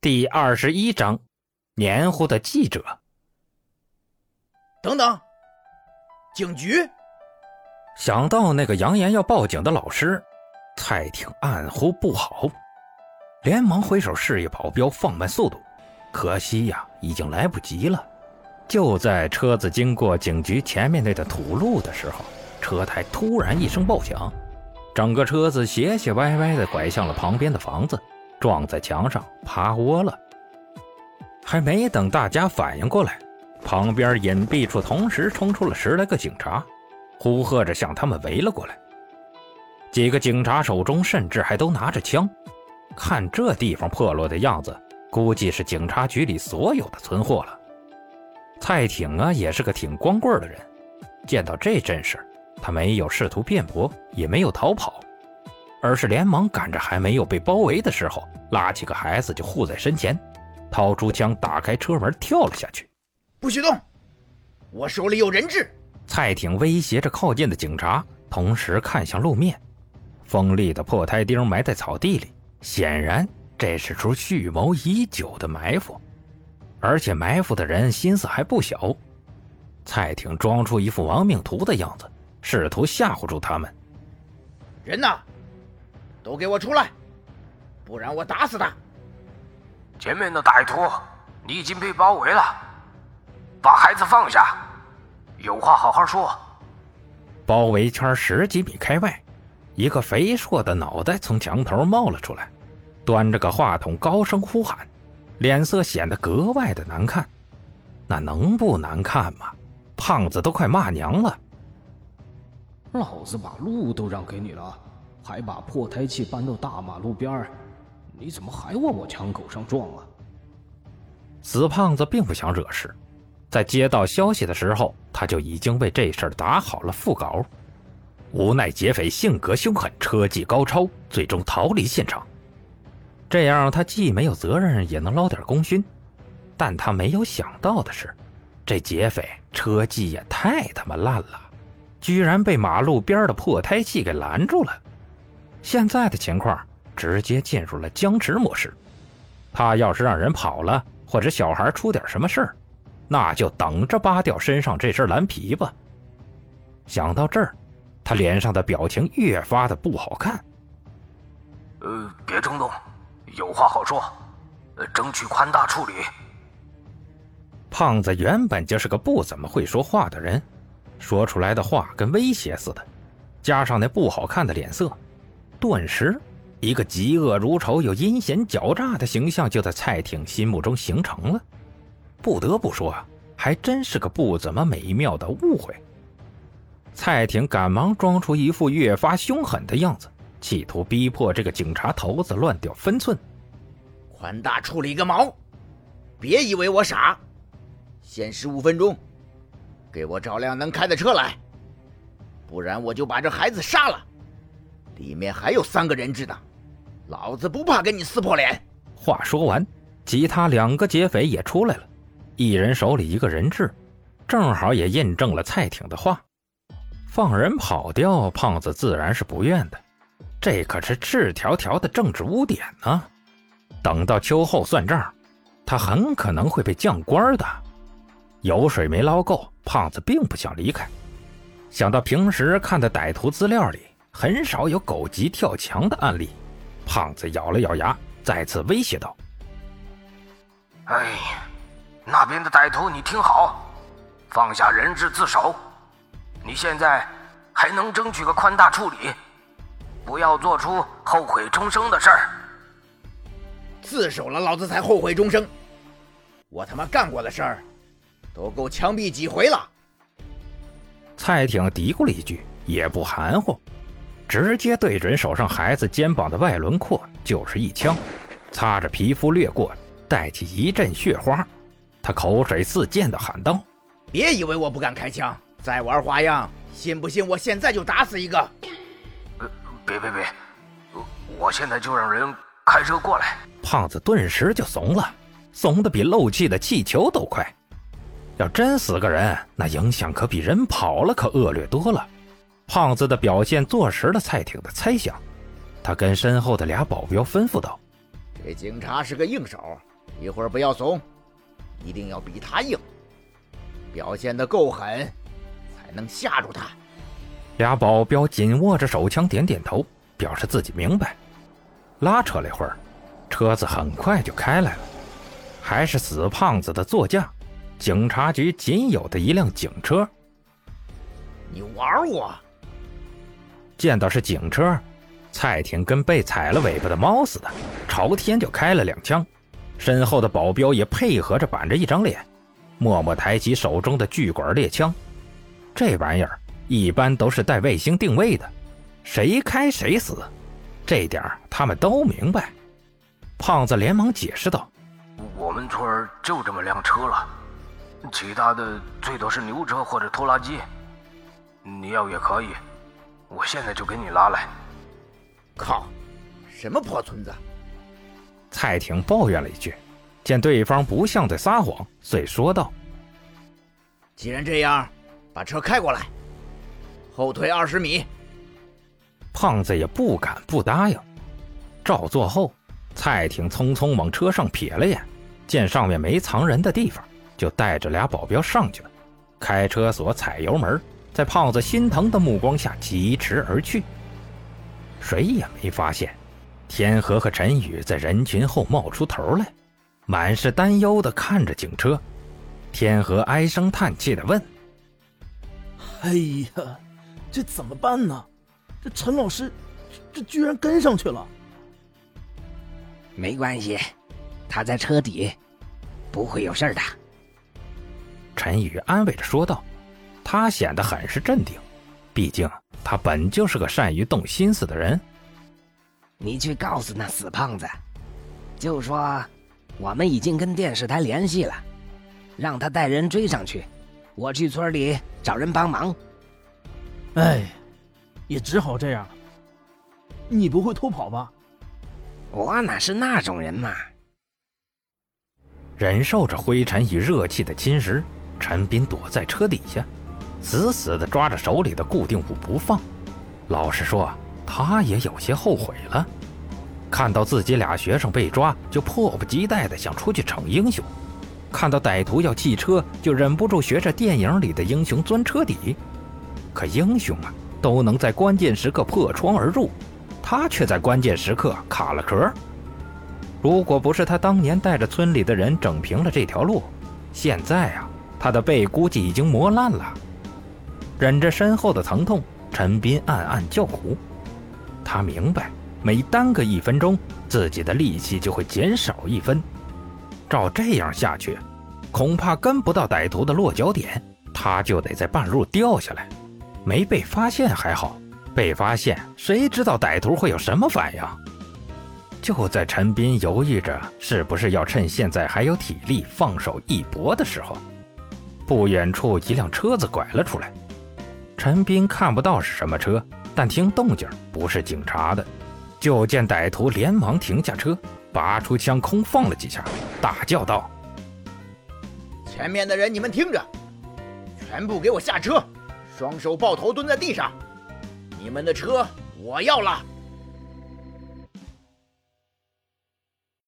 第二十一章，黏糊的记者。等等，警局！想到那个扬言要报警的老师，蔡挺暗呼不好，连忙挥手示意保镖放慢速度。可惜呀，已经来不及了。就在车子经过警局前面那段土路的时候，车胎突然一声爆响，整个车子斜斜歪歪的拐向了旁边的房子。撞在墙上，趴窝了。还没等大家反应过来，旁边隐蔽处同时冲出了十来个警察，呼喝着向他们围了过来。几个警察手中甚至还都拿着枪。看这地方破落的样子，估计是警察局里所有的存货了。蔡挺啊，也是个挺光棍的人，见到这阵势，他没有试图辩驳，也没有逃跑。而是连忙赶着还没有被包围的时候，拉起个孩子就护在身前，掏出枪，打开车门跳了下去。不许动！我手里有人质。蔡挺威胁着靠近的警察，同时看向路面，锋利的破胎钉埋在草地里，显然这是出蓄谋已久的埋伏，而且埋伏的人心思还不小。蔡挺装出一副亡命徒的样子，试图吓唬住他们。人呢？都给我出来，不然我打死他！前面的歹徒，你已经被包围了，把孩子放下，有话好好说。包围圈十几米开外，一个肥硕的脑袋从墙头冒了出来，端着个话筒高声呼喊，脸色显得格外的难看。那能不难看吗？胖子都快骂娘了。老子把路都让给你了。还把破胎器搬到大马路边儿，你怎么还往我枪口上撞啊？死胖子并不想惹事，在接到消息的时候，他就已经为这事儿打好了副稿。无奈劫匪性格凶狠，车技高超，最终逃离现场。这样他既没有责任，也能捞点功勋。但他没有想到的是，这劫匪车技也太他妈烂了，居然被马路边的破胎器给拦住了。现在的情况直接进入了僵持模式，他要是让人跑了，或者小孩出点什么事儿，那就等着扒掉身上这身蓝皮吧。想到这儿，他脸上的表情越发的不好看。呃，别冲动，有话好说，呃，争取宽大处理。胖子原本就是个不怎么会说话的人，说出来的话跟威胁似的，加上那不好看的脸色。顿时，一个嫉恶如仇又阴险狡诈的形象就在蔡挺心目中形成了。不得不说啊，还真是个不怎么美妙的误会。蔡挺赶忙装出一副越发凶狠的样子，企图逼迫这个警察头子乱掉分寸。宽大处理个毛！别以为我傻，限时五分钟，给我找辆能开的车来，不然我就把这孩子杀了。里面还有三个人质呢，老子不怕跟你撕破脸！话说完，其他两个劫匪也出来了，一人手里一个人质，正好也印证了蔡挺的话。放人跑掉，胖子自然是不愿的，这可是赤条条的政治污点呢。等到秋后算账，他很可能会被降官的。油水没捞够，胖子并不想离开。想到平时看的歹徒资料里。很少有狗急跳墙的案例，胖子咬了咬牙，再次威胁道：“哎，那边的歹徒，你听好，放下人质自首。你现在还能争取个宽大处理，不要做出后悔终生的事儿。自首了，老子才后悔终生。我他妈干过的事儿，都够枪毙几回了。”蔡挺嘀咕了一句，也不含糊。直接对准手上孩子肩膀的外轮廓就是一枪，擦着皮肤掠过，带起一阵血花。他口水四溅的喊道：“别以为我不敢开枪，再玩花样，信不信我现在就打死一个？”“呃，别别别，我现在就让人开车过来。”胖子顿时就怂了，怂的比漏气的气球都快。要真死个人，那影响可比人跑了可恶劣多了。胖子的表现坐实了蔡挺的猜想，他跟身后的俩保镖吩咐道：“这警察是个硬手，一会儿不要怂，一定要比他硬，表现的够狠，才能吓住他。俩保镖紧握着手枪，点点头，表示自己明白。拉扯了一会儿，车子很快就开来了，还是死胖子的座驾，警察局仅有的一辆警车。你玩我？见到是警车，蔡挺跟被踩了尾巴的猫似的，朝天就开了两枪。身后的保镖也配合着板着一张脸，默默抬起手中的巨管猎枪。这玩意儿一般都是带卫星定位的，谁开谁死，这点他们都明白。胖子连忙解释道：“我们村就这么辆车了，其他的最多是牛车或者拖拉机。你要也可以，我现在就给你拉来。”靠，什么破村子！蔡挺抱怨了一句，见对方不像在撒谎，遂说道：“既然这样，把车开过来，后退二十米。”胖子也不敢不答应，照做后，蔡挺匆匆往车上瞥了眼，见上面没藏人的地方，就带着俩保镖上去了，开车锁，踩油门，在胖子心疼的目光下疾驰而去。谁也没发现。天河和陈宇在人群后冒出头来，满是担忧的看着警车。天河唉声叹气的问：“哎呀，这怎么办呢？这陈老师，这居然跟上去了。”没关系，他在车底，不会有事的。陈宇安慰着说道，他显得很是镇定，毕竟他本就是个善于动心思的人。你去告诉那死胖子，就说我们已经跟电视台联系了，让他带人追上去。我去村里找人帮忙。哎，也只好这样了。你不会偷跑吧？我哪是那种人嘛！忍受着灰尘与热气的侵蚀，陈斌躲在车底下，死死地抓着手里的固定物不放。老实说。他也有些后悔了，看到自己俩学生被抓，就迫不及待地想出去逞英雄；看到歹徒要弃车，就忍不住学着电影里的英雄钻车底。可英雄啊，都能在关键时刻破窗而入，他却在关键时刻卡了壳。如果不是他当年带着村里的人整平了这条路，现在啊，他的背估计已经磨烂了。忍着身后的疼痛，陈斌暗暗叫苦。他明白，每耽搁一分钟，自己的力气就会减少一分。照这样下去，恐怕跟不到歹徒的落脚点，他就得在半路掉下来。没被发现还好，被发现，谁知道歹徒会有什么反应？就在陈斌犹豫着是不是要趁现在还有体力放手一搏的时候，不远处一辆车子拐了出来。陈斌看不到是什么车。但听动静不是警察的，就见歹徒连忙停下车，拔出枪空放了几下，大叫道：“前面的人，你们听着，全部给我下车，双手抱头蹲在地上，你们的车我要了。”